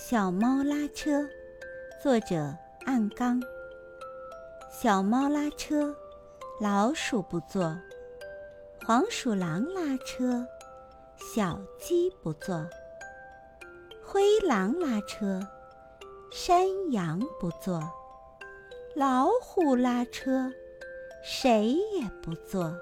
《小猫拉车》，作者暗刚。小猫拉车，老鼠不坐；黄鼠狼拉车，小鸡不坐；灰狼拉车，山羊不坐；老虎拉车，谁也不坐。